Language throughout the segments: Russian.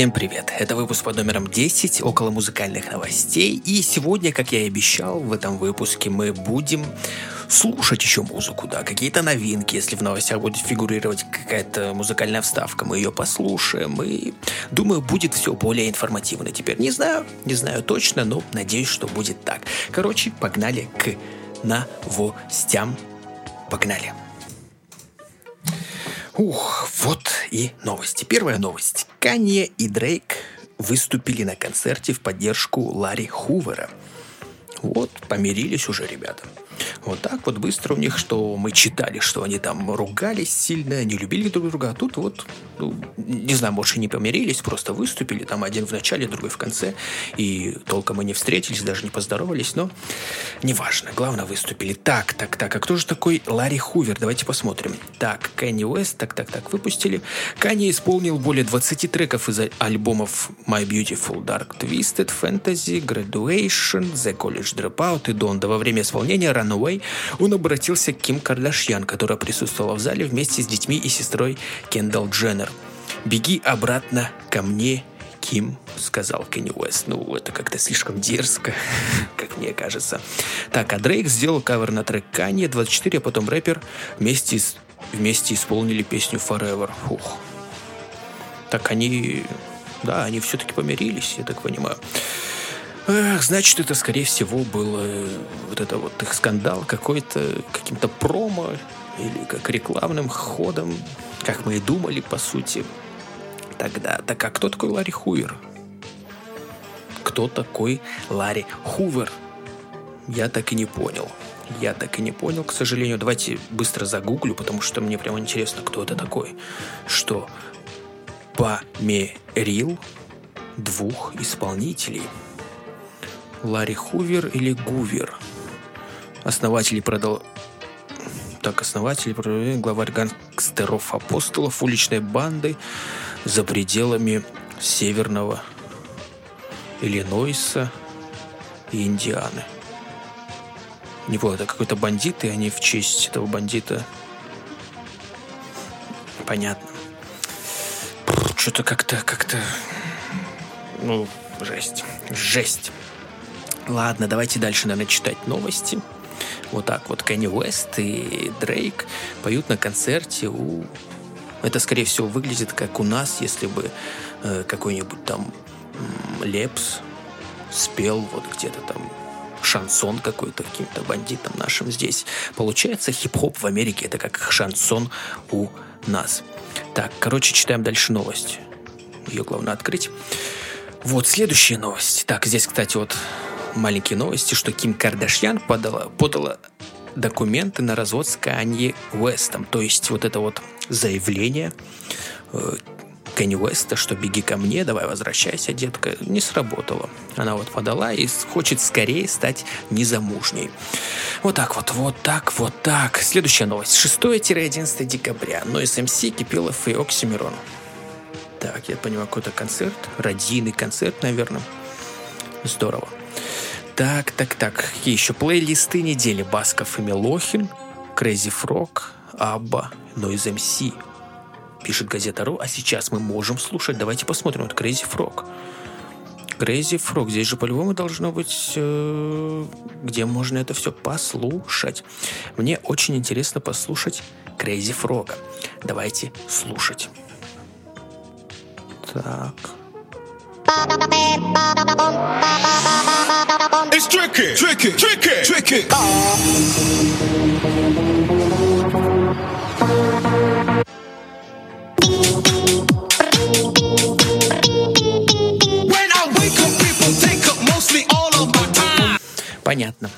Всем привет! Это выпуск под номером 10 около музыкальных новостей. И сегодня, как я и обещал, в этом выпуске мы будем слушать еще музыку, да, какие-то новинки. Если в новостях будет фигурировать какая-то музыкальная вставка, мы ее послушаем. И думаю, будет все более информативно теперь. Не знаю, не знаю точно, но надеюсь, что будет так. Короче, погнали к новостям. Погнали. Ух, вот и новости. Первая новость. Канье и Дрейк выступили на концерте в поддержку Ларри Хувера. Вот, помирились уже ребята. Вот так вот быстро у них, что мы читали, что они там ругались сильно, не любили друг друга, а тут вот, ну, не знаю, и не помирились, просто выступили, там один в начале, другой в конце, и толком мы не встретились, даже не поздоровались, но неважно, главное, выступили. Так, так, так, а кто же такой Ларри Хувер? Давайте посмотрим. Так, Кенни Уэст, так, так, так, выпустили. Канни исполнил более 20 треков из альбомов My Beautiful Dark Twisted, Fantasy, Graduation, The College Dropout и Donda. Во время исполнения Runaway Away, он обратился к Ким Кардашьян, которая присутствовала в зале вместе с детьми и сестрой Кендалл Дженнер. «Беги обратно ко мне, Ким», — сказал Кенни Уэст. Ну, это как-то слишком дерзко, как мне кажется. Так, а Дрейк сделал кавер на трек Канье 24, а потом рэпер вместе, вместе исполнили песню Forever. Фух. Так они... Да, они все-таки помирились, я так понимаю. Эх, значит, это, скорее всего, был э, вот это вот их скандал какой-то, каким-то промо или как рекламным ходом, как мы и думали, по сути, тогда. Так а кто такой Ларри Хувер? Кто такой Ларри Хувер? Я так и не понял. Я так и не понял, к сожалению. Давайте быстро загуглю, потому что мне прямо интересно, кто это такой. Что померил двух исполнителей – Ларри Хувер или Гувер. Основатель продал... Так, основатель, главарь гангстеров апостолов уличной банды за пределами северного Иллинойса и Индианы. Не понял, это какой-то бандит, и они в честь этого бандита... Понятно. Что-то как-то, как-то... Ну, жесть. Жесть. Ладно, давайте дальше, наверное, читать новости. Вот так вот Кенни Уэст и Дрейк поют на концерте у... Это, скорее всего, выглядит как у нас, если бы э, какой-нибудь там Лепс спел вот где-то там шансон какой-то каким-то бандитам нашим здесь. Получается, хип-хоп в Америке это как шансон у нас. Так, короче, читаем дальше новость. Ее главное открыть. Вот следующая новость. Так, здесь, кстати, вот маленькие новости, что Ким Кардашьян подала, подала документы на развод с Канье Уэстом. То есть вот это вот заявление э, Кенни Уэста, что беги ко мне, давай возвращайся, детка, не сработало. Она вот подала и хочет скорее стать незамужней. Вот так вот, вот так, вот так. Следующая новость. 6-11 декабря. Но СМС, Кипелов и Оксимирон. Так, я понимаю, какой-то концерт, родийный концерт, наверное. Здорово. Так, так, так. Какие еще плейлисты недели? Басков и Мелохин, Crazy Frog, Абба, Noise MC. Пишет газета Ру, а сейчас мы можем слушать. Давайте посмотрим. Вот Crazy Frog. Crazy Frog. Здесь же по-любому должно быть, э, где можно это все послушать. Мне очень интересно послушать Crazy Frog. Давайте слушать. Так. It's tricky, tricky, tricky, tricky. Понятно.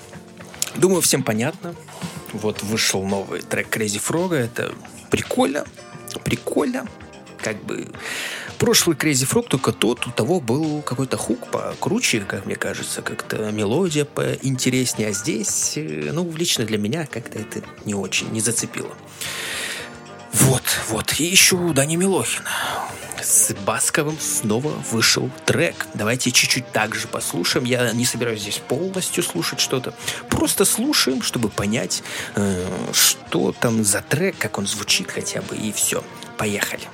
Думаю, всем понятно. Вот вышел новый трек Crazy Frog. Это прикольно. Прикольно. Как бы прошлый Crazy Frog, только тот, у того был какой-то хук покруче, как мне кажется, как-то мелодия поинтереснее, а здесь, э, ну, лично для меня как-то это не очень, не зацепило. Вот, вот, и еще у Дани Милохина. С Басковым снова вышел трек. Давайте чуть-чуть так же послушаем. Я не собираюсь здесь полностью слушать что-то. Просто слушаем, чтобы понять, э, что там за трек, как он звучит хотя бы, и все. Поехали.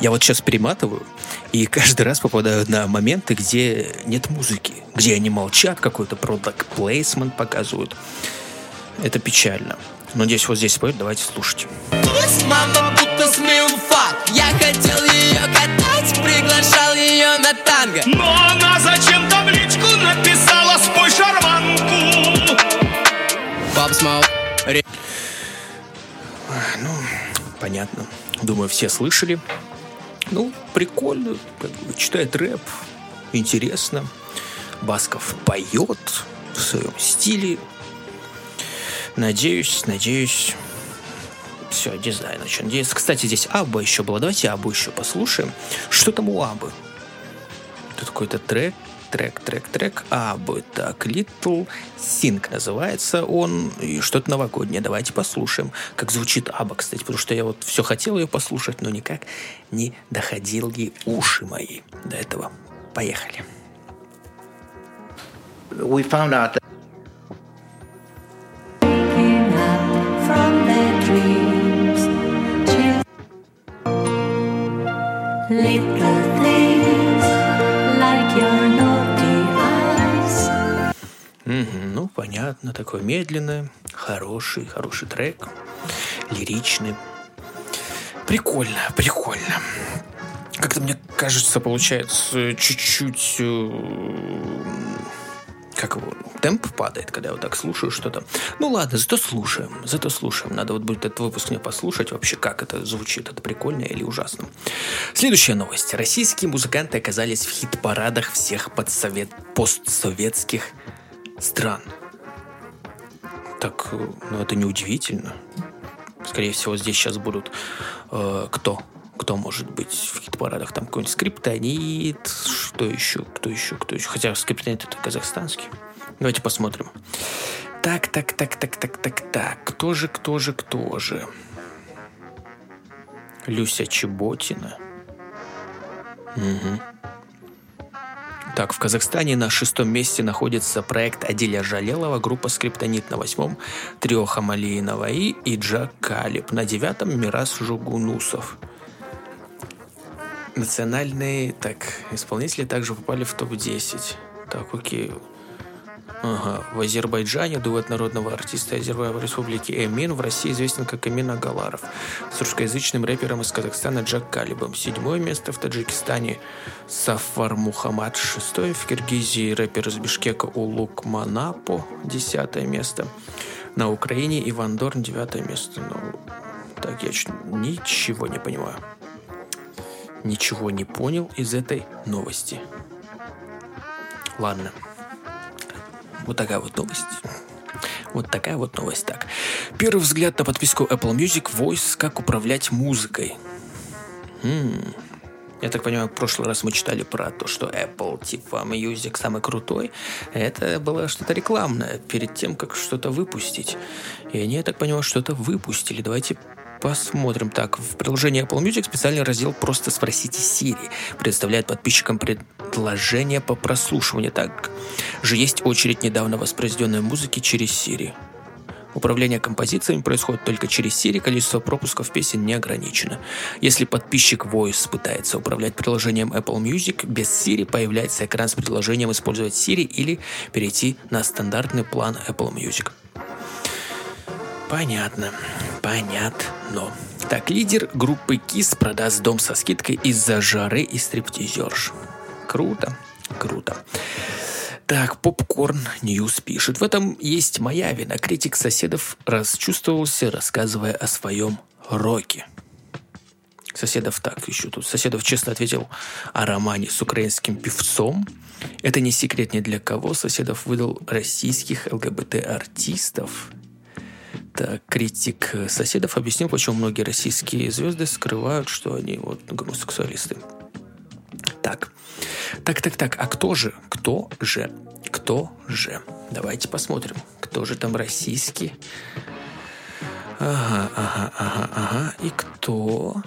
Я вот сейчас перематываю, и каждый раз попадаю на моменты, где нет музыки, где они молчат, какой-то product placement показывают. Это печально. Но здесь вот здесь споет, давайте слушать. Мама будто факт. Я хотел ее катать, приглашал ее на танго. Но она зачем-то в личку написала спой шарманку. Пап Смол. Ну, понятно. Думаю, все слышали. Ну, прикольно. Читает рэп. Интересно. Басков поет в своем стиле. Надеюсь, надеюсь. Все, не знаю, на что надеюсь. Кстати, здесь Аба еще было. Давайте Абу еще послушаем. Что там у Абы? Тут какой-то трек, трек, трек, трек. Абы. Так, Little Sing называется он. И что-то новогоднее. Давайте послушаем, как звучит Аба, кстати. Потому что я вот все хотел ее послушать, но никак не доходили уши мои до этого. Поехали. We found out that ну, понятно, такой медленный, хороший, хороший трек, лиричный. Прикольно, прикольно. Как-то мне кажется, получается чуть-чуть э, как его, темп падает, когда я вот так слушаю что-то. Ну ладно, зато слушаем, зато слушаем. Надо вот будет этот выпуск мне послушать вообще, как это звучит, это прикольно или ужасно. Следующая новость. Российские музыканты оказались в хит-парадах всех подсовет... постсоветских стран. Так, ну это не удивительно. Скорее всего, здесь сейчас будут э, кто? кто может быть в хит-парадах? Там какой-нибудь скриптонит, что еще, кто еще, кто еще. Хотя скриптонит это казахстанский. Давайте посмотрим. Так, так, так, так, так, так, так. Кто же, кто же, кто же? Люся Чеботина. Угу. Так, в Казахстане на шестом месте находится проект Адиля Жалелова, группа «Скриптонит» на восьмом, трио Хамалии Наваи и Джак Калиб. На девятом Мирас Жугунусов. Национальные, так, исполнители также попали в топ-10. Так, окей. Ага. В Азербайджане дуэт народного артиста Азербайджанской республики Эмин, в России известен как Эмин Агаларов, с русскоязычным рэпером из Казахстана Джак Калибом. Седьмое место в Таджикистане Сафар Мухаммад. Шестое в Киргизии рэпер из Бишкека Улук Манапо. Десятое место. На Украине Иван Дорн. Девятое место. Ну, так, я ничего не понимаю ничего не понял из этой новости. Ладно. Вот такая вот новость. Вот такая вот новость. Так. Первый взгляд на подписку Apple Music Voice «Как управлять музыкой». М-м. Я так понимаю, в прошлый раз мы читали про то, что Apple, типа, Music самый крутой. Это было что-то рекламное перед тем, как что-то выпустить. И они, я так понимаю, что-то выпустили. Давайте Посмотрим. Так, в приложении Apple Music специальный раздел «Просто спросите Siri» представляет подписчикам предложение по прослушиванию. Так же есть очередь недавно воспроизведенной музыки через Siri. Управление композициями происходит только через Siri, количество пропусков песен не ограничено. Если подписчик Voice пытается управлять приложением Apple Music, без Siri появляется экран с предложением использовать Siri или перейти на стандартный план Apple Music. Понятно. Понятно. Так, лидер группы KISS продаст дом со скидкой из-за жары и стриптизерш. Круто. Круто. Так, Popcorn News пишет. В этом есть моя вина. Критик Соседов расчувствовался, рассказывая о своем роке. Соседов так еще тут. Соседов честно ответил о романе с украинским певцом. Это не секрет ни для кого. Соседов выдал российских ЛГБТ-артистов так, критик соседов объяснил, почему многие российские звезды скрывают, что они вот гомосексуалисты. Так, так, так, а кто же, кто же, кто же? Давайте посмотрим, кто же там российский. Ага, ага, ага, ага. И кто?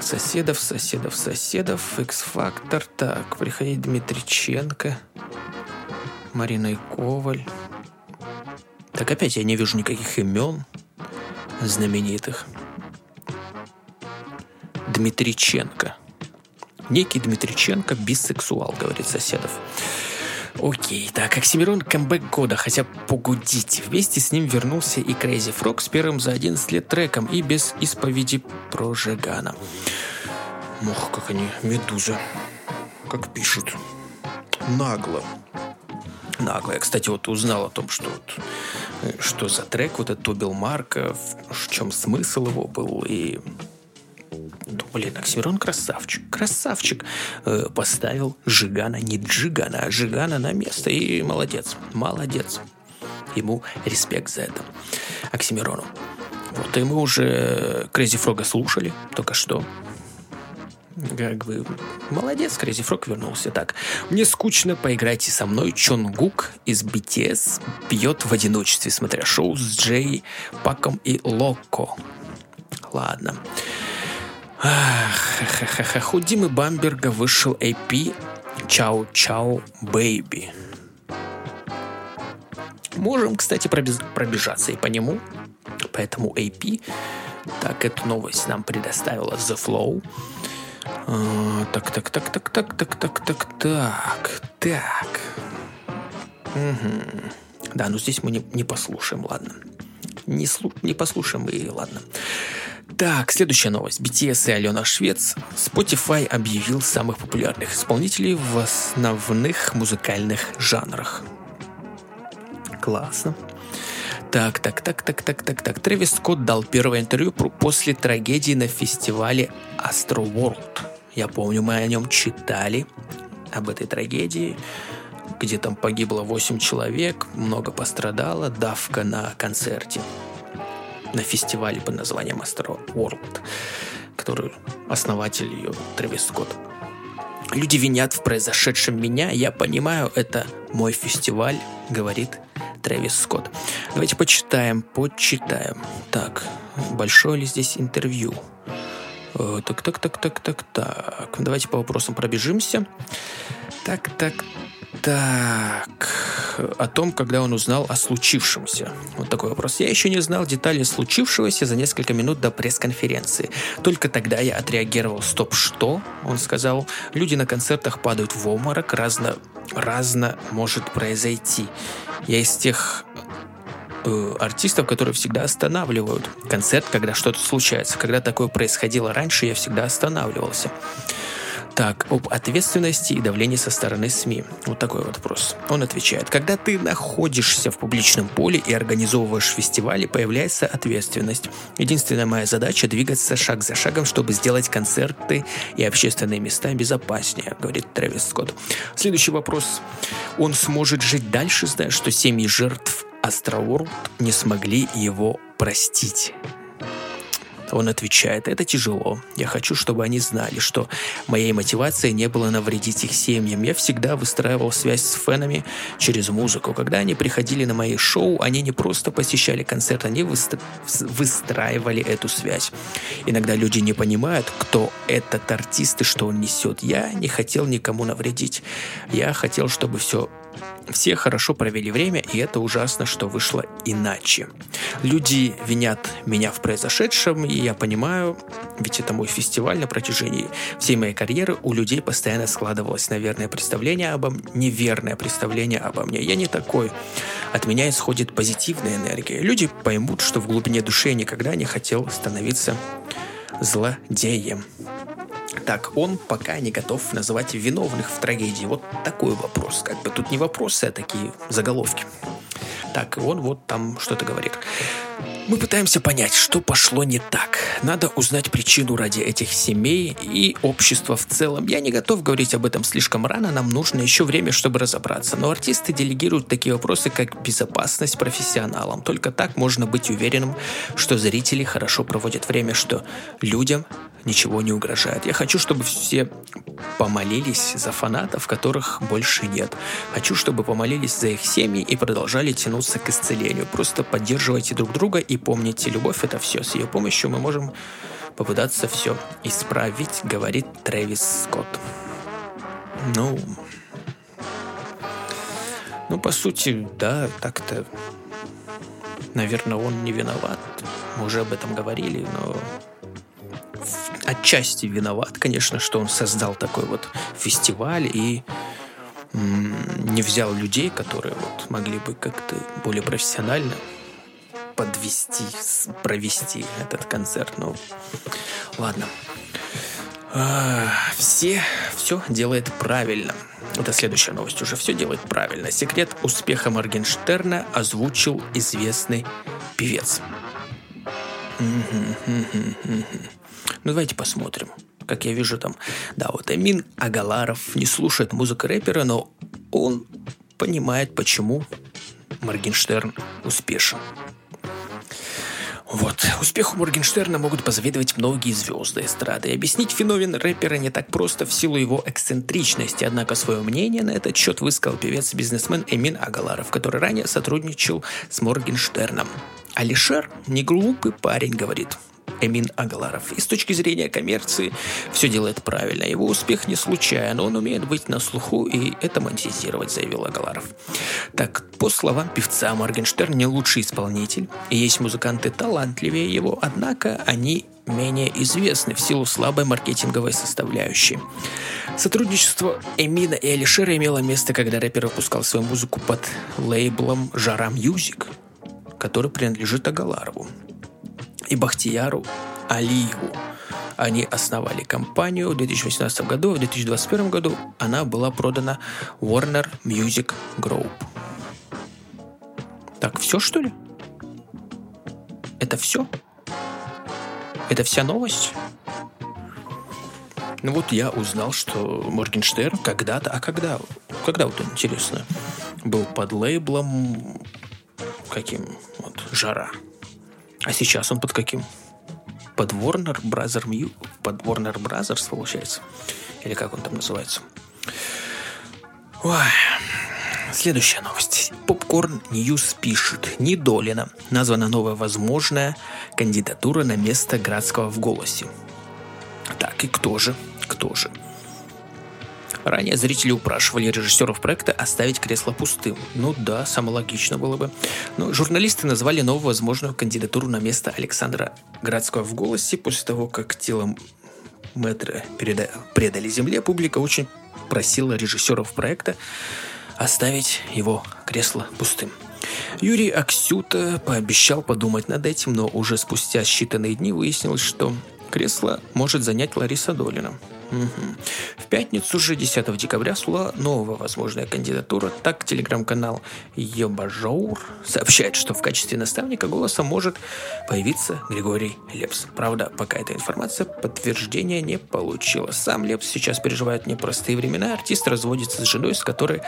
Соседов, соседов, соседов. X-фактор. Так, приходит Дмитриченко. Марина Коваль. Так опять я не вижу никаких имен знаменитых. Дмитриченко. Некий Дмитриченко бисексуал, говорит соседов. Окей, так, Оксимирон камбэк года, хотя погодите. Вместе с ним вернулся и Crazy Frog с первым за 11 лет треком и без исповеди про Жигана. Ох, как они, медуза. Как пишут. Нагло. Нагло. Я, кстати, вот узнал о том, что вот, э, что за трек вот этот убил Марка, в чем смысл его был, и блин, Оксимирон красавчик. Красавчик. Э, поставил Жигана, не Джигана, а Жигана на место. И молодец. Молодец. Ему респект за это. Оксимирону. Вот, и мы уже Crazy Frog слушали только что. Как бы, молодец, Crazy Frog вернулся. Так, мне скучно, поиграйте со мной. Чон Гук из BTS пьет в одиночестве, смотря шоу с Джей, Паком и Локо. Ладно. Ах, у Димы Бамберга вышел AP Чао Чао Бэйби. Можем, кстати, пробежаться и по нему. Поэтому AP. Так, эту новость нам предоставила The Flow. А, так, так, так, так, так, так, так, так, так, так. Да, ну здесь мы не, не послушаем, ладно. Не, слу, не послушаем и ладно. Так, следующая новость. BTS и Алена Швец. Spotify объявил самых популярных исполнителей в основных музыкальных жанрах. Классно. Так, так, так, так, так, так, так. Трэвис Скотт дал первое интервью после трагедии на фестивале Astro World. Я помню, мы о нем читали, об этой трагедии, где там погибло 8 человек, много пострадало, давка на концерте на фестивале под названием Astro World, который основатель ее Трэвис Скотт. Люди винят в произошедшем меня, я понимаю, это мой фестиваль, говорит Трэвис Скотт. Давайте почитаем, почитаем. Так, большое ли здесь интервью? Э, так, так, так, так, так, так. Давайте по вопросам пробежимся. Так, так, так, о том, когда он узнал о случившемся. Вот такой вопрос. Я еще не знал деталей случившегося за несколько минут до пресс-конференции. Только тогда я отреагировал. Стоп, что? Он сказал. Люди на концертах падают в обморок. Разно, разно может произойти. Я из тех э, артистов, которые всегда останавливают концерт, когда что-то случается. Когда такое происходило раньше, я всегда останавливался. Так, об ответственности и давлении со стороны СМИ. Вот такой вот вопрос. Он отвечает. Когда ты находишься в публичном поле и организовываешь фестивали, появляется ответственность. Единственная моя задача двигаться шаг за шагом, чтобы сделать концерты и общественные места безопаснее, говорит Трэвис Скотт. Следующий вопрос. Он сможет жить дальше, зная, что семьи жертв Астроворд не смогли его простить. Он отвечает, это тяжело. Я хочу, чтобы они знали, что моей мотивацией не было навредить их семьям. Я всегда выстраивал связь с фенами через музыку. Когда они приходили на мои шоу, они не просто посещали концерт, они выстра... выстраивали эту связь. Иногда люди не понимают, кто этот артист и что он несет. Я не хотел никому навредить. Я хотел, чтобы все все хорошо провели время, и это ужасно, что вышло иначе. Люди винят меня в произошедшем, и я понимаю, ведь это мой фестиваль на протяжении всей моей карьеры. У людей постоянно складывалось, наверное, представление обо мне, неверное представление обо мне. Я не такой. От меня исходит позитивная энергия. Люди поймут, что в глубине души я никогда не хотел становиться злодеем. Так, он пока не готов называть виновных в трагедии. Вот такой вопрос. Как бы тут не вопросы, а такие заголовки. Так, он вот там что-то говорит. Мы пытаемся понять, что пошло не так. Надо узнать причину ради этих семей и общества в целом. Я не готов говорить об этом слишком рано, нам нужно еще время, чтобы разобраться. Но артисты делегируют такие вопросы, как безопасность профессионалам. Только так можно быть уверенным, что зрители хорошо проводят время, что людям ничего не угрожает. Я хочу, чтобы все помолились за фанатов, которых больше нет. Хочу, чтобы помолились за их семьи и продолжали тянуться к исцелению. Просто поддерживайте друг друга и помните, любовь это все. С ее помощью мы можем попытаться все исправить, говорит Трэвис Скотт. Ну, ну, по сути, да, так-то, наверное, он не виноват. Мы уже об этом говорили, но отчасти виноват, конечно, что он создал такой вот фестиваль и не взял людей, которые вот могли бы как-то более профессионально подвести, провести этот концерт. Ну, ладно. А, все все делает правильно. Это следующая новость уже. Все делает правильно. Секрет успеха Моргенштерна озвучил известный певец. Ну, давайте посмотрим. Как я вижу там, да, вот Эмин Агаларов не слушает музыку рэпера, но он понимает, почему Моргенштерн успешен. Вот. Успеху Моргенштерна могут позавидовать многие звезды эстрады. И объяснить феномен рэпера не так просто в силу его эксцентричности, однако свое мнение на этот счет высказал певец-бизнесмен Эмин Агаларов, который ранее сотрудничал с Моргенштерном. Алишер не глупый парень, говорит. Эмин Агаларов. И с точки зрения коммерции все делает правильно. Его успех не случайен, он умеет быть на слуху и это монетизировать, заявил Агаларов. Так, по словам певца, Моргенштерн не лучший исполнитель, и есть музыканты талантливее его, однако они менее известны в силу слабой маркетинговой составляющей. Сотрудничество Эмина и Алишера имело место, когда рэпер выпускал свою музыку под лейблом «Жара Music», который принадлежит Агаларову и Бахтияру Алиеву. Они основали компанию в 2018 году, в 2021 году она была продана Warner Music Group. Так, все что ли? Это все? Это вся новость? Ну вот я узнал, что Моргенштерн когда-то, а когда, когда вот интересно, был под лейблом каким? Вот, Жара. А сейчас он под каким? Под Warner Brother Mu? Под Warner Brothers, получается? Или как он там называется? Ой. Следующая новость. Popcorn News пишет. Не Долина. Названа новая возможная кандидатура на место Градского в «Голосе». Так, и кто же? Кто же? Ранее зрители упрашивали режиссеров проекта оставить кресло пустым. Ну да, самое логично было бы. Но журналисты назвали новую возможную кандидатуру на место Александра Градского в «Голосе» после того, как телом Мэтра предали земле, публика очень просила режиссеров проекта оставить его кресло пустым. Юрий Аксюта пообещал подумать над этим, но уже спустя считанные дни выяснилось, что кресло может занять Лариса Долина. Угу. В пятницу же, 10 декабря, всплыла новая возможная кандидатура. Так, телеграм-канал Йобажоур сообщает, что в качестве наставника голоса может появиться Григорий Лепс. Правда, пока эта информация подтверждения не получила. Сам Лепс сейчас переживает непростые времена. Артист разводится с женой, с которой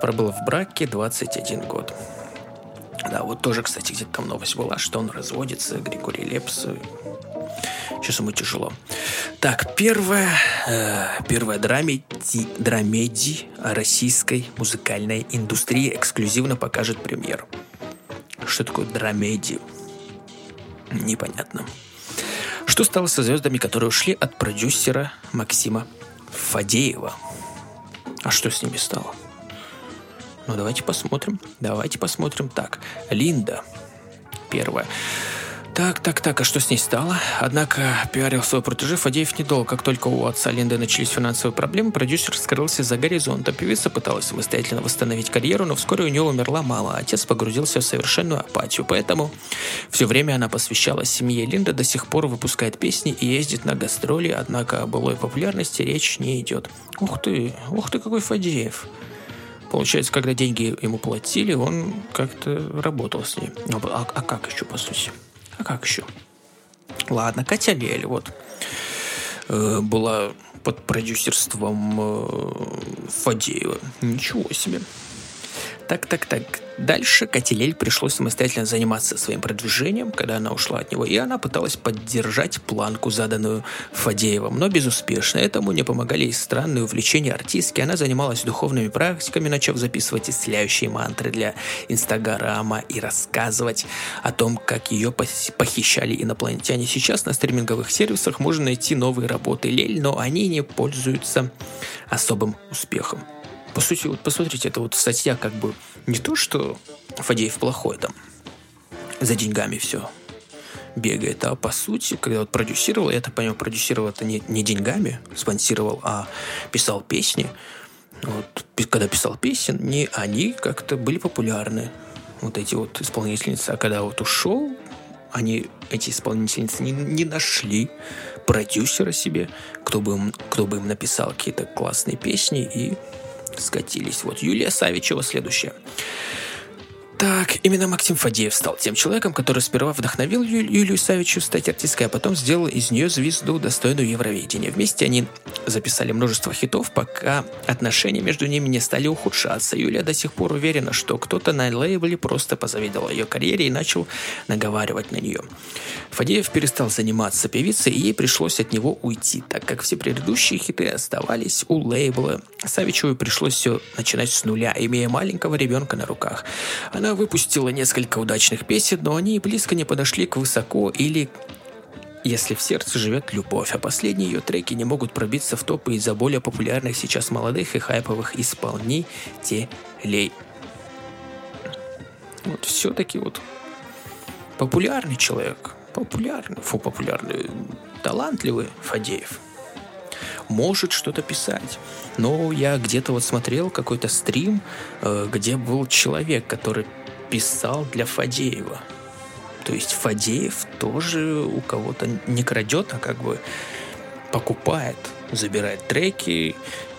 пробыл в браке 21 год. Да, вот тоже, кстати, где-то там новость была, что он разводится, Григорий Лепс. Сейчас ему тяжело. Так, первая, э, первая драмеди, драмеди российской музыкальной индустрии эксклюзивно покажет премьер. Что такое драмеди? Непонятно. Что стало со звездами, которые ушли от продюсера Максима Фадеева? А что с ними стало? Ну, давайте посмотрим. Давайте посмотрим. Так, Линда. Первая. Так, так, так, а что с ней стало? Однако пиарил свой протеже Фадеев недолго. Как только у отца Линды начались финансовые проблемы, продюсер скрылся за горизонта. Певица пыталась самостоятельно восстановить карьеру, но вскоре у нее умерла мама, а отец погрузился в совершенную апатию. Поэтому все время она посвящала семье. Линда до сих пор выпускает песни и ездит на гастроли, однако о былой популярности речь не идет. Ух ты, ух ты, какой Фадеев. Получается, когда деньги ему платили, он как-то работал с ней. А, а как еще, по сути? А как еще? Ладно, Катя Лель, вот. Э, была под продюсерством э, Фадеева. Ничего себе. Так, так, так. Дальше Катилель пришлось самостоятельно заниматься своим продвижением, когда она ушла от него, и она пыталась поддержать планку, заданную Фадеевым, но безуспешно. Этому не помогали и странные увлечения артистки. Она занималась духовными практиками, начав записывать исцеляющие мантры для Инстаграма и рассказывать о том, как ее похищали инопланетяне. Сейчас на стриминговых сервисах можно найти новые работы Лель, но они не пользуются особым успехом. По сути, вот посмотрите, это вот статья как бы не то, что Фадеев плохой там, за деньгами все бегает. А по сути, когда вот продюсировал, я так понимаю, продюсировал это не, не деньгами, спонсировал, а писал песни. Вот, когда писал песен, не они как-то были популярны, вот эти вот исполнительницы. А когда вот ушел, они, эти исполнительницы, не, не нашли продюсера себе, кто бы им, кто бы им написал какие-то классные песни и скатились. Вот Юлия Савичева следующая. Так, именно Максим Фадеев стал тем человеком, который сперва вдохновил Ю- Юлию Савичу стать артисткой, а потом сделал из нее звезду, достойную Евровидения. Вместе они записали множество хитов, пока отношения между ними не стали ухудшаться. Юлия до сих пор уверена, что кто-то на лейбле просто позавидовал ее карьере и начал наговаривать на нее. Фадеев перестал заниматься певицей, и ей пришлось от него уйти, так как все предыдущие хиты оставались у лейбла. Савичевой пришлось все начинать с нуля, имея маленького ребенка на руках. Она она выпустила несколько удачных песен, но они близко не подошли к высоко или если в сердце живет любовь, а последние ее треки не могут пробиться в топы из-за более популярных сейчас молодых и хайповых исполнителей. Вот все-таки вот популярный человек, популярный, фу, популярный, талантливый Фадеев может что-то писать. Но я где-то вот смотрел какой-то стрим, э, где был человек, который писал для Фадеева. То есть Фадеев тоже у кого-то не крадет, а как бы покупает, забирает треки.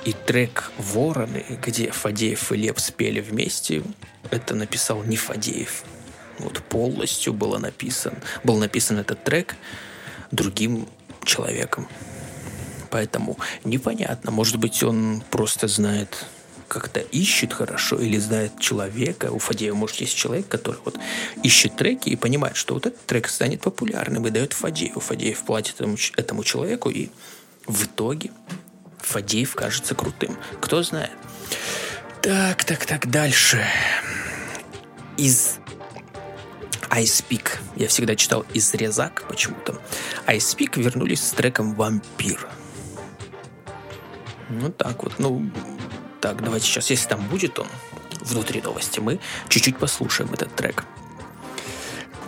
И трек «Вороны», где Фадеев и Леп спели вместе, это написал не Фадеев. Вот полностью было написан, был написан этот трек другим человеком. Поэтому непонятно, может быть, он просто знает как-то ищет хорошо или знает человека. У Фадеева, может, есть человек, который вот ищет треки и понимает, что вот этот трек станет популярным и дает Фадееву. Фадеев платит этому, этому человеку, и в итоге Фадеев кажется крутым. Кто знает. Так, так, так, дальше. Из Ice Peak. Я всегда читал из Резак почему-то. Ice Peak вернулись с треком «Вампир». Ну так вот, ну, так, давайте сейчас, если там будет он внутри новости, мы чуть-чуть послушаем этот трек.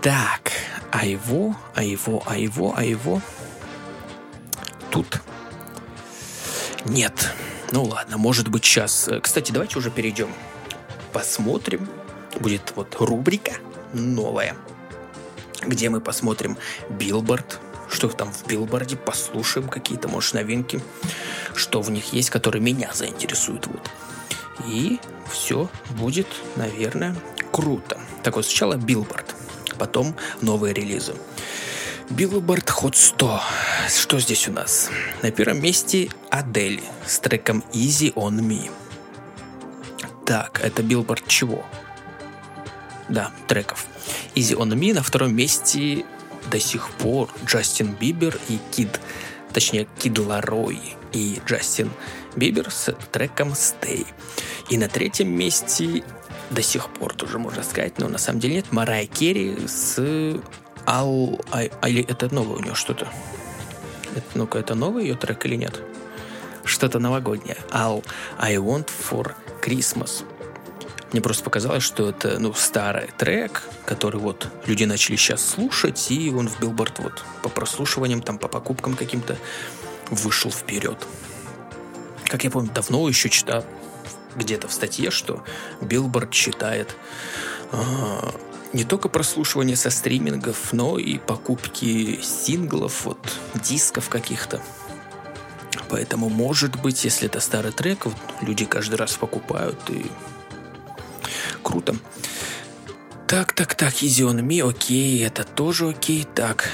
Так, а его, а его, а его, а его тут нет. Ну ладно, может быть сейчас. Кстати, давайте уже перейдем. Посмотрим. Будет вот рубрика новая, где мы посмотрим билборд что там в билборде, послушаем какие-то, может, новинки, что в них есть, которые меня заинтересуют. Вот. И все будет, наверное, круто. Так вот, сначала билборд, потом новые релизы. Billboard Hot 100. Что здесь у нас? На первом месте Адель с треком Easy on Me. Так, это Billboard чего? Да, треков. Easy on Me. На втором месте до сих пор Джастин Бибер и Кид, точнее Кид Ларой и Джастин Бибер с треком Stay. И на третьем месте до сих пор тоже можно сказать, но на самом деле нет, Марай Керри с Ал... А, или это новое у него что-то? Ну-ка, это новый ее трек или нет? Что-то новогоднее. All I Want for Christmas. Мне просто показалось, что это, ну, старый трек, который вот люди начали сейчас слушать, и он в билборд вот по прослушиваниям, там, по покупкам каким-то вышел вперед. Как я помню, давно еще читал где-то в статье, что Билборд считает э, не только прослушивание со стримингов, но и покупки синглов, вот дисков каких-то. Поэтому, может быть, если это старый трек, вот, люди каждый раз покупают и круто. Так, так, так, Me, окей, это тоже окей. Так,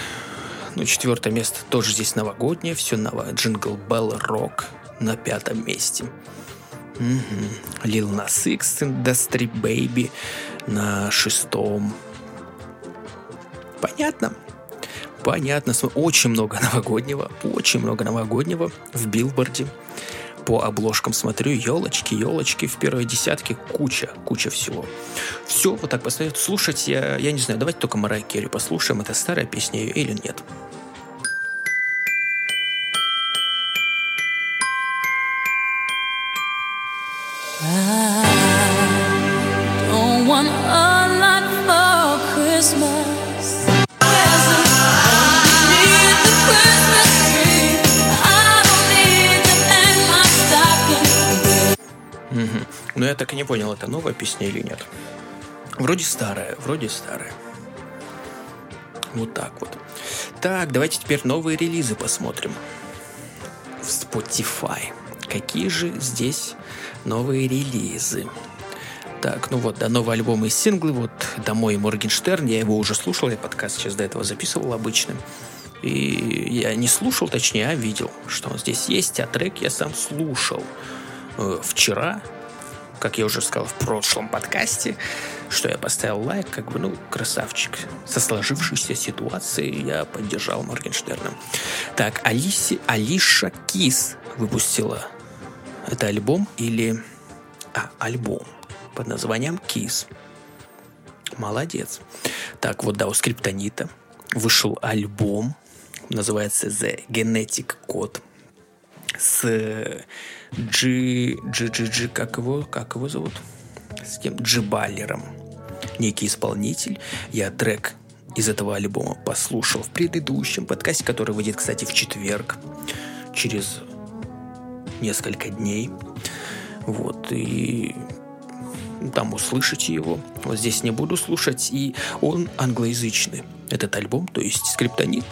ну, четвертое место тоже здесь новогоднее, все новое. Джингл Bell Rock на пятом месте. Lil Nas X, Industry Baby на шестом. Понятно. Понятно. Очень много новогоднего, очень много новогоднего в билборде по обложкам смотрю, елочки, елочки в первой десятке, куча, куча всего. Все, вот так поставить. Слушать я, я не знаю, давайте только Марай Керри послушаем, это старая песня ее или нет. Понял, это новая песня или нет. Вроде старая, вроде старая. Вот так вот. Так, давайте теперь новые релизы посмотрим. В Spotify. Какие же здесь новые релизы? Так, ну вот, да, новый альбом и синглы, вот «Домой» Моргенштерн, я его уже слушал, я подкаст сейчас до этого записывал обычным. И я не слушал, точнее, а видел, что он здесь есть, а трек я сам слушал э, вчера, как я уже сказал в прошлом подкасте, что я поставил лайк, как бы, ну, красавчик. Со сложившейся ситуацией я поддержал Моргенштерна. Так, Алиси, Алиша Кис выпустила это альбом или... А, альбом под названием Кис. Молодец. Так, вот, да, у Скриптонита вышел альбом, называется The Genetic Code с G, G, G, G, как его, как его зовут? С кем? Джибалером. Некий исполнитель. Я трек из этого альбома послушал в предыдущем подкасте, который выйдет, кстати, в четверг, через несколько дней. Вот, и там услышите его. Вот здесь не буду слушать, и он англоязычный, этот альбом, то есть скриптонит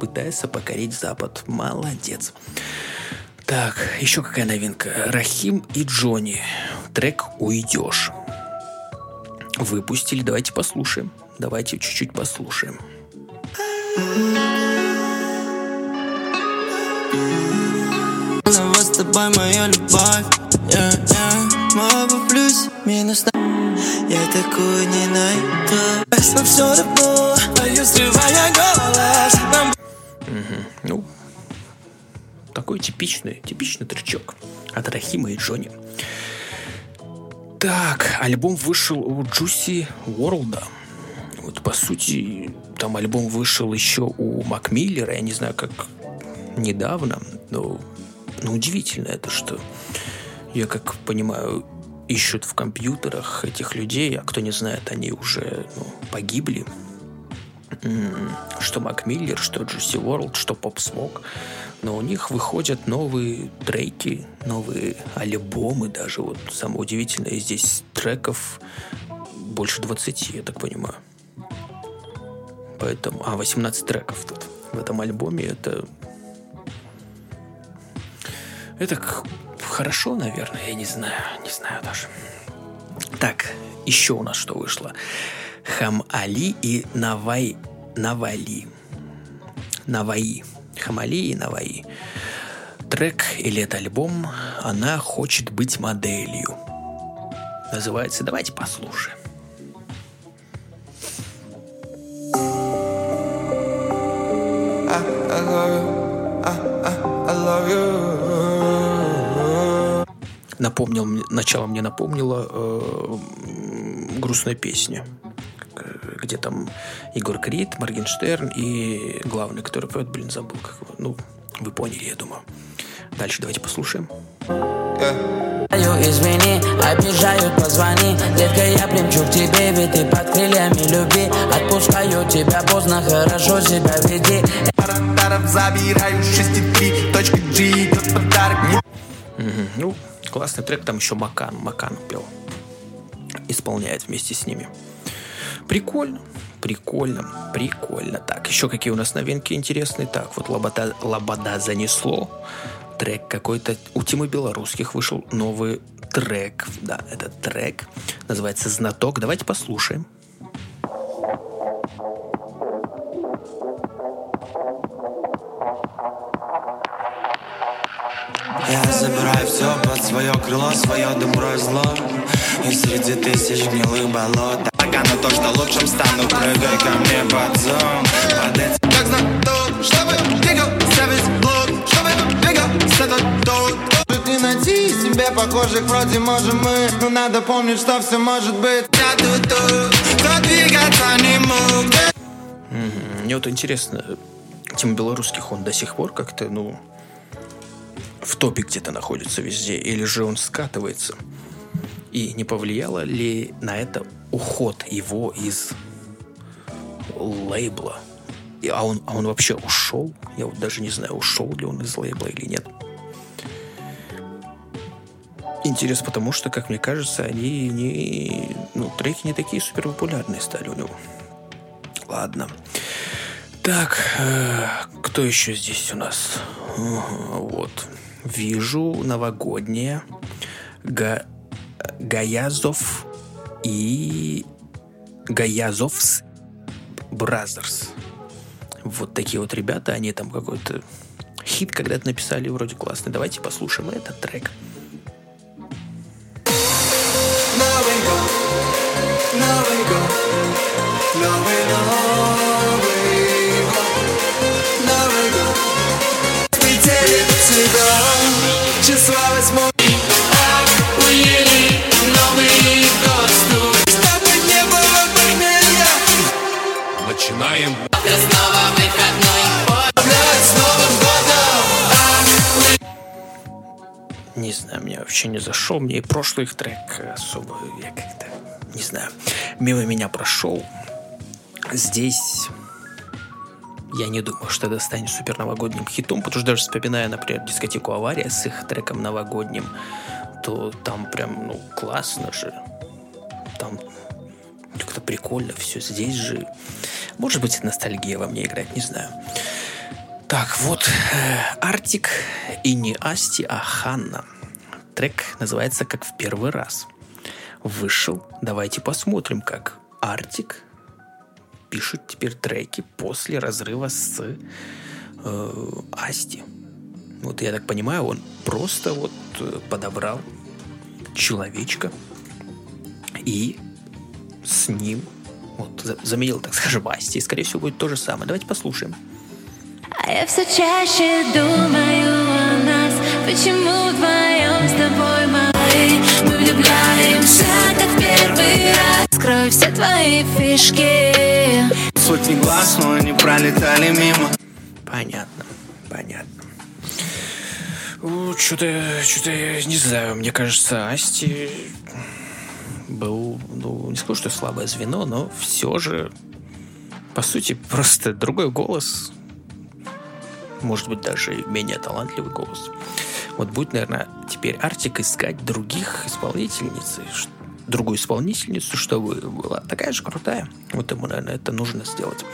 пытается покорить Запад. Молодец. Так, еще какая новинка. Рахим и Джонни. Трек «Уйдешь». Выпустили. Давайте послушаем. Давайте чуть-чуть послушаем. с тобой моя любовь yeah, плюс, минус на Я такую не найду все равно Пою, срывая голос угу. Ну, такой типичный, типичный трючок от Рахима и Джонни. Так, альбом вышел у Juicy World. Вот, по сути, там альбом вышел еще у Макмиллера, я не знаю, как недавно, но, но удивительно это, что я как понимаю, ищут в компьютерах этих людей, а кто не знает, они уже ну, погибли. Что Макмиллер, что Джуси Ворлд, что Поп Смок но у них выходят новые треки, новые альбомы даже. Вот самое удивительное, здесь треков больше 20, я так понимаю. Поэтому... А, 18 треков тут в этом альбоме. Это... Это хорошо, наверное, я не знаю. Не знаю даже. Так, еще у нас что вышло? Хам Али и Навай... Навали. Наваи. Хамали и Наваи. Трек или это альбом «Она хочет быть моделью». Называется «Давайте послушаем». Напомнил, начало мне напомнило э, грустная песня где там Егор Крид, Моргенштерн и главный, который поет, блин, забыл, как его. Ну, вы поняли, я думаю. Дальше давайте послушаем. Извини, обижают, позвони. Детка, я примчу к тебе, ведь ты под крыльями любви Отпускаю тебя поздно, хорошо себя веди. Забираю 6,3, точка G, идет подарок Ну, классный трек, там еще Макан, Макан пел. Исполняет вместе с ними Прикольно. Прикольно, прикольно. Так, еще какие у нас новинки интересные. Так, вот Лобода, Лобода занесло. Трек какой-то. У Тимы Белорусских вышел новый трек. Да, этот трек называется «Знаток». Давайте послушаем. Я забираю все под свое крыло, свое добро и зло И среди тысяч гнилых болот Пока на то, что лучшим стану. Прыгай ко мне под зон. Под этим Как знаток, чтобы двигался весь блок Чтобы двигался этот тот. Ты найти себе похожих вроде можем мы. Но надо помнить, что все может быть. Я тут, кто двигаться не мог. Мне вот интересно, Тим Белорусских, он до сих пор как-то, ну, в топе где-то находится везде, или же он скатывается? И не повлияло ли на это уход его из лейбла? И, а, он, а он вообще ушел? Я вот даже не знаю, ушел ли он из лейбла или нет. интерес, потому что, как мне кажется, они не... Ну, треки не такие супер популярные стали у него. Ладно. Так, э, кто еще здесь у нас? Вот. Вижу новогоднее. Га... Гаязов и Gayazovs Brothers. Вот такие вот ребята, они там какой-то хит когда-то написали, вроде классный. Давайте послушаем этот трек. Новый, Новый год, Новый год. Летели тебя, числа Снова Не знаю, мне вообще не зашел. Мне и прошлый их трек особо, я как-то, не знаю, мимо меня прошел. Здесь я не думаю, что это станет супер новогодним хитом, потому что даже вспоминая, например, дискотеку «Авария» с их треком новогодним, то там прям, ну, классно же. Там как-то прикольно все. Здесь же... Может быть, ностальгия во мне играть, не знаю. Так, вот э, Артик и не Асти, а Ханна. Трек называется «Как в первый раз». Вышел. Давайте посмотрим, как Артик пишет теперь треки после разрыва с э, Асти. Вот я так понимаю, он просто вот э, подобрал человечка и с ним вот заменил, так скажем, Асти. И, скорее всего, будет то же самое. Давайте послушаем. А я все чаще думаю о нас Почему вдвоем с тобой мои Мы влюбляемся, как первый раз Скрою все твои фишки Сотни глаз, но они пролетали мимо Понятно, понятно что-то, что-то, я не знаю, мне кажется, Асти был, ну, не скажу, что слабое звено, но все же, по сути, просто другой голос, может быть, даже менее талантливый голос. Вот будет, наверное, теперь Артик искать других исполнительниц, другую исполнительницу, чтобы была такая же крутая. Вот ему, наверное, это нужно сделать.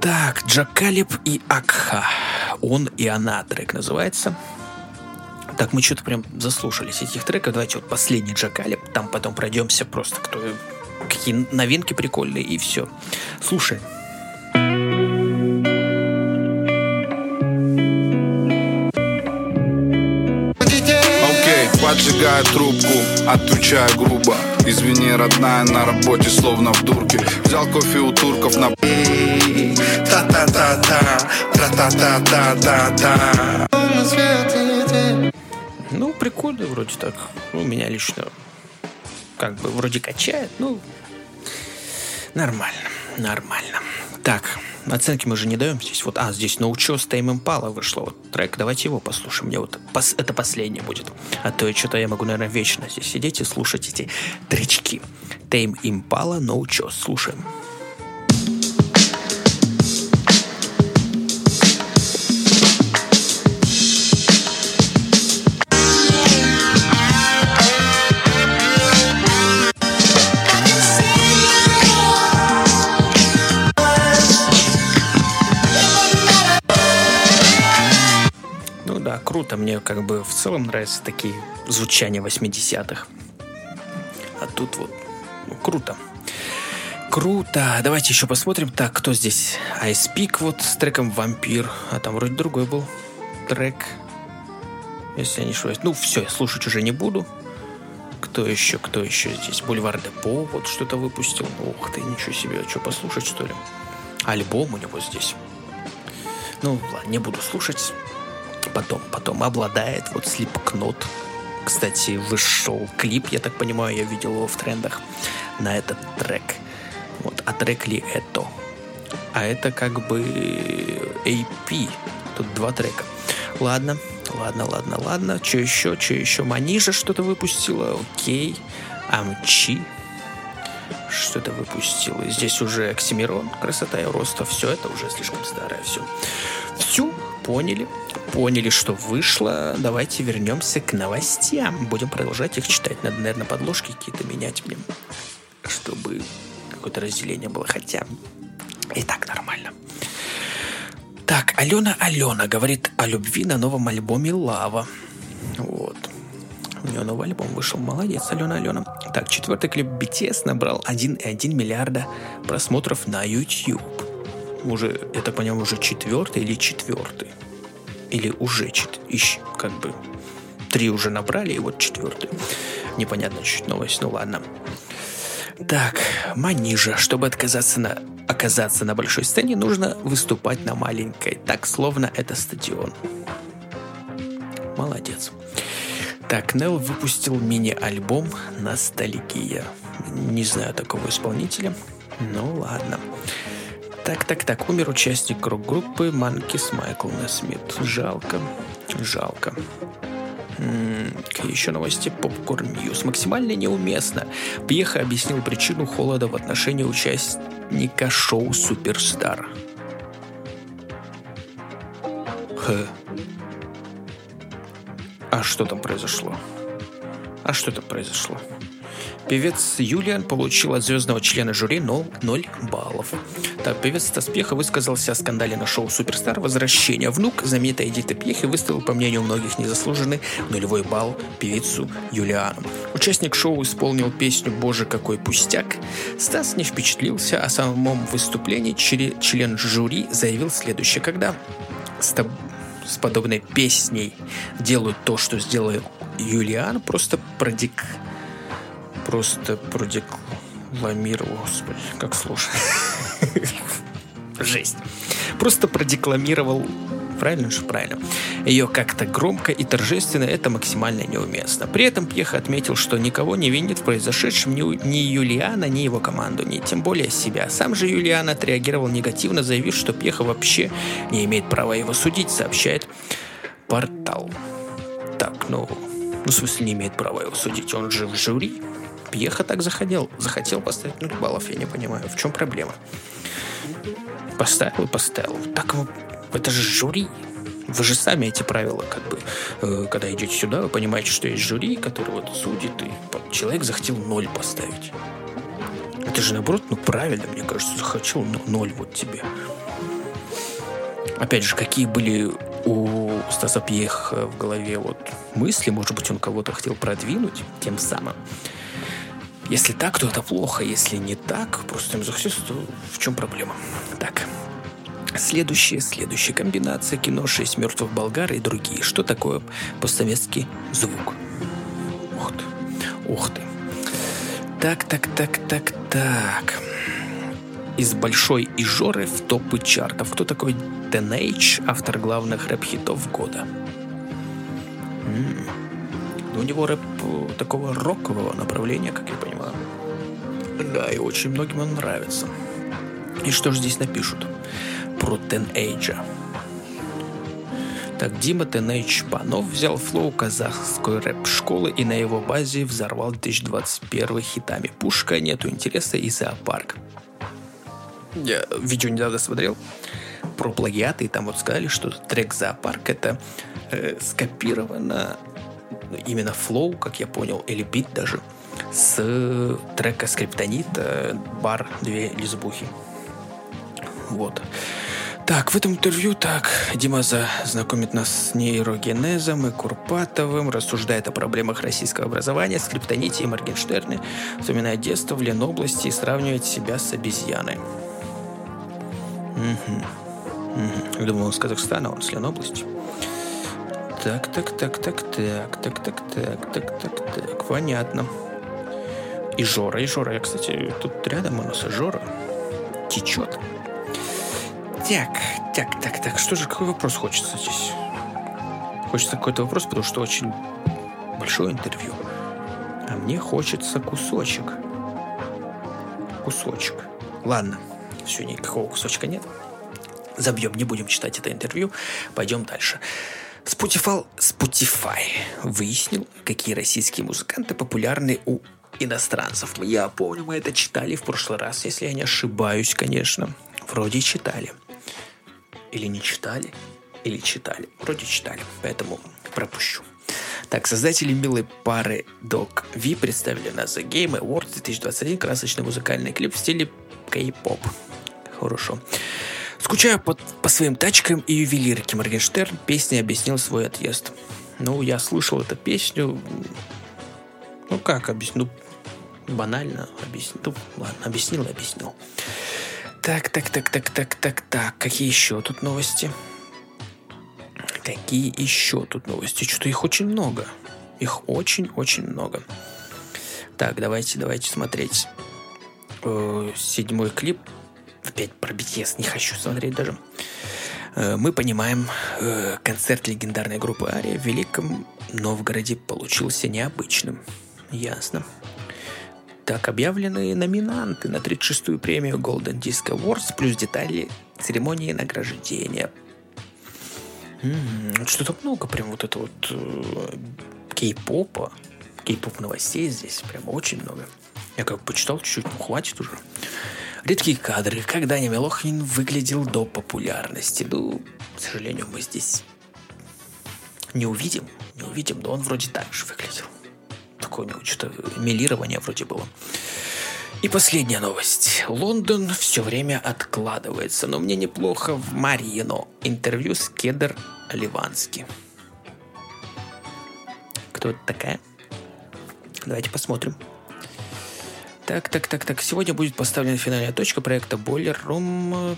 Так, Джакалип и Акха. Он и она трек называется. Так, мы что-то прям заслушались этих треков. Давайте вот последний Джакалип. Там потом пройдемся просто, кто какие новинки прикольные и все. Слушай. Поджигаю трубку, отключаю грубо Извини, родная, на работе словно в дурке Взял кофе у турков на Та-та-та-та, та-та-та-та-та-та Ну, прикольно вроде так. Ну, меня лично как бы вроде качает, ну, нормально, нормально. Так, Оценки мы же не даем здесь. Вот, а, здесь на учет Тайм Импала вышло. Вот трек, давайте его послушаем. Мне вот пос, это последнее будет. А то что-то я могу, наверное, вечно здесь сидеть и слушать эти тречки. Тайм Импала, на учет. Слушаем. Круто. Мне как бы в целом нравятся такие звучания 80-х. А тут вот ну, круто. Круто. Давайте еще посмотрим. Так, кто здесь? Ice Peak вот с треком «Вампир». А там вроде другой был трек. Если я не ошибаюсь. Ну, все, я слушать уже не буду. Кто еще? Кто еще здесь? Бульвар Депо вот что-то выпустил. Ух ты, ничего себе. А что, послушать, что ли? Альбом у него здесь. Ну, ладно, не буду слушать потом, потом обладает вот Slipknot. Кстати, вышел клип, я так понимаю, я видел его в трендах на этот трек. Вот, а трек ли это? А это как бы AP. Тут два трека. Ладно, ладно, ладно, ладно. Что еще? Что еще? Манижа что-то выпустила. Окей. Амчи. что-то выпустил. И здесь уже Оксимирон, красота и роста, все это уже слишком старое, все. Все, поняли, поняли, что вышло. Давайте вернемся к новостям. Будем продолжать их читать. Надо, наверное, подложки какие-то менять, блин, чтобы какое-то разделение было. Хотя и так нормально. Так, Алена Алена говорит о любви на новом альбоме «Лава». Вот. У нее новый альбом вышел. Молодец, Алена Алена. Так, четвертый клип BTS набрал 1,1 миллиарда просмотров на YouTube. Уже, это по нему уже четвертый или четвертый? Или уже чет... Ищ, как бы три уже набрали, и вот четвертый. Непонятно чуть новость, ну ладно. Так, Манижа. Чтобы отказаться на, оказаться на большой сцене, нужно выступать на маленькой. Так, словно это стадион. Молодец. Так, Нел выпустил мини-альбом «Ностальгия». Не знаю такого исполнителя. Ну ладно. Так, так, так. Умер участник рок-группы Monkees Майкл Несмит. Жалко. Жалко. Еще новости? Popcorn News. Максимально неуместно. Пьеха объяснил причину холода в отношении участника шоу «Суперстар». Х. А что там произошло? А что там произошло? Певец Юлиан получил от звездного члена жюри 0, 0 баллов. Так, певец Таспеха высказался о скандале на шоу «Суперстар. Возвращение». Внук знаменитой Эдиты Пьехи выставил, по мнению многих, незаслуженный нулевой балл певицу Юлиану. Участник шоу исполнил песню «Боже, какой пустяк». Стас не впечатлился, о самом выступлении член жюри заявил следующее. Когда с, тоб... с подобной песней делают то, что сделал Юлиан, просто продик просто продекламировал, господи, как сложно. Жесть. Просто продекламировал правильно же правильно. Ее как-то громко и торжественно это максимально неуместно. При этом Пьеха отметил, что никого не винит в произошедшем ни, ни Юлиана, ни его команду, ни тем более себя. Сам же Юлиан отреагировал негативно, заявив, что Пьеха вообще не имеет права его судить, сообщает портал. Так, ну, ну, в смысле, не имеет права его судить. Он же в жюри. Пьеха так захотел, захотел поставить 0 баллов, я не понимаю, в чем проблема. Поставил и поставил. Так это же жюри. Вы же сами эти правила, как бы, э, когда идете сюда, вы понимаете, что есть жюри, который вот судит, и человек захотел ноль поставить. Это же наоборот, ну правильно, мне кажется, захотел ноль вот тебе. Опять же, какие были у Стаса Пьеха в голове вот мысли, может быть, он кого-то хотел продвинуть тем самым. Если так, то это плохо. Если не так, просто захотелось, то в чем проблема? Так. Следующая, следующая комбинация кино «Шесть мертвых болгар» и другие. Что такое постсоветский звук? Ух ты. Ух ты. Так, так, так, так, так. Из большой Ижоры в топы чартов. Кто такой Тенейдж, автор главных рэп-хитов года? М-м. У него рэп э, такого рокового направления, как я понимаю. Да, и очень многим он нравится. И что же здесь напишут? Про Тенэйджа. Так, Дима 10AGE Панов взял flow казахской рэп-школы и на его базе взорвал 2021 хитами «Пушка», «Нету интереса» и «Зоопарк». Я видео недавно смотрел про плагиаты, и там вот сказали, что трек «Зоопарк» — это э, скопировано именно флоу, как я понял, или бит даже, с трека Скриптонит «Бар две лесбухи». Вот. Так, в этом интервью так Дима знакомит нас с нейрогенезом и Курпатовым, рассуждает о проблемах российского образования, скриптоните и Моргенштерне, вспоминает детство в Ленобласти и сравнивает себя с обезьяной. Угу. Угу. Я думал, он с Казахстана, он с Ленобласти. Так, так, так, так, так, так, так, так, так, так, так, понятно. И Жора, и Жора. Я, кстати, тут рядом у нас и Жора. Течет. Так, так, так, так. Что же, какой вопрос хочется здесь? Хочется какой-то вопрос, потому что очень большое интервью. А мне хочется кусочек. Кусочек. Ладно, все, никакого кусочка нет. Забьем, не будем читать это интервью. Пойдем дальше. Spotify, Spotify выяснил, какие российские музыканты популярны у иностранцев. Я помню, мы это читали в прошлый раз, если я не ошибаюсь, конечно. Вроде читали. Или не читали, или читали. Вроде читали, поэтому пропущу. Так, создатели милой пары Dog V представили на The Game Awards 2021 красочный музыкальный клип в стиле кей-поп. Хорошо. Скучаю по, по своим тачкам и ювелирке Моргенштерн песней объяснил свой отъезд. Ну, я слышал эту песню. Ну, как объясню? Ну, банально объяснил. Ну, ладно, объяснил и объяснил. Так, так, так, так, так, так, так. Какие еще тут новости? Какие еще тут новости? Что-то их очень много. Их очень-очень много. Так, давайте, давайте смотреть. Э, седьмой клип. Опять про BTS не хочу смотреть даже. Э, мы понимаем, э, концерт легендарной группы Ария в Великом Новгороде получился необычным. Ясно. Так объявлены номинанты на 36-ю премию Golden Disc Awards, плюс детали церемонии награждения. М-м, что-то много прям вот это вот э, кей-попа, кей-поп новостей здесь прям очень много. Я как почитал чуть-чуть, ну хватит уже. Редкие кадры, как Даня Милохин выглядел до популярности. Ну, к сожалению, мы здесь не увидим, не увидим, но он вроде так же выглядел. Такое у него что-то милирование вроде было. И последняя новость. Лондон все время откладывается, но мне неплохо в Марино. Интервью с Кедр Ливански. Кто это такая? Давайте посмотрим. Так, так, так, так. Сегодня будет поставлена финальная точка проекта Boiler Room.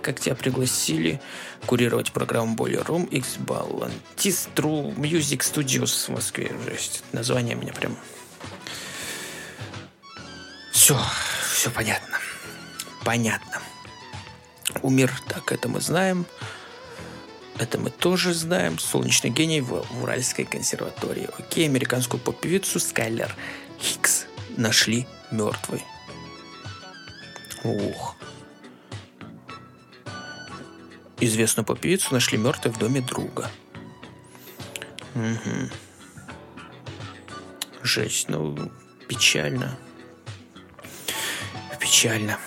Как тебя пригласили курировать программу Boiler Room X Ballantis True Music Studios в Москве. Жесть. Название меня прям... Все, все понятно. Понятно. Умер, так это мы знаем. Это мы тоже знаем. Солнечный гений в Уральской консерватории. Окей, американскую поп-певицу Скайлер Хикс нашли мертвой. Ух. Известную поп-певицу нашли мертвой в доме друга. Угу. Жесть, ну, печально. Печально.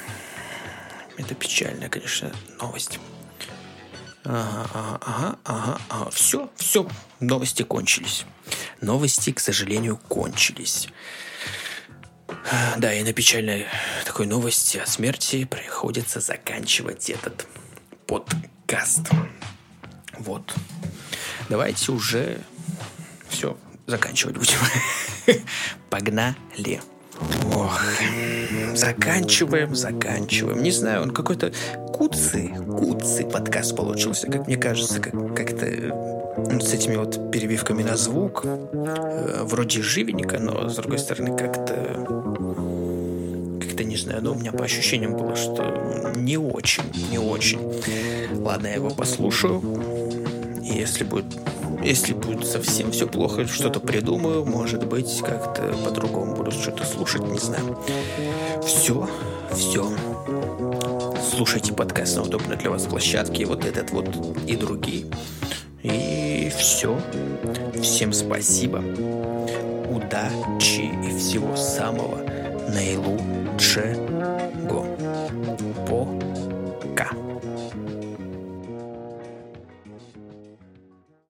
Это печальная, конечно, новость. Ага, ага, ага, ага. Все, все, новости кончились. Новости, к сожалению, кончились. Да, и на печальной такой новости о смерти приходится заканчивать этот подкаст. Вот. Давайте уже все заканчивать будем. Погнали. Ох, заканчиваем, заканчиваем. Не знаю, он какой-то куцый, куцый подкаст получился, как мне кажется, как, как-то ну, с этими вот перебивками на звук. Э, вроде живенько, но с другой стороны как-то как-то не знаю, но у меня по ощущениям было, что не очень, не очень. Ладно, я его послушаю. И если будет если будет совсем все плохо, что-то придумаю, может быть, как-то по-другому буду что-то слушать, не знаю. Все, все. Слушайте подкаст на удобной для вас площадке, вот этот вот и другие. И все. Всем спасибо. Удачи и всего самого наилучшего. По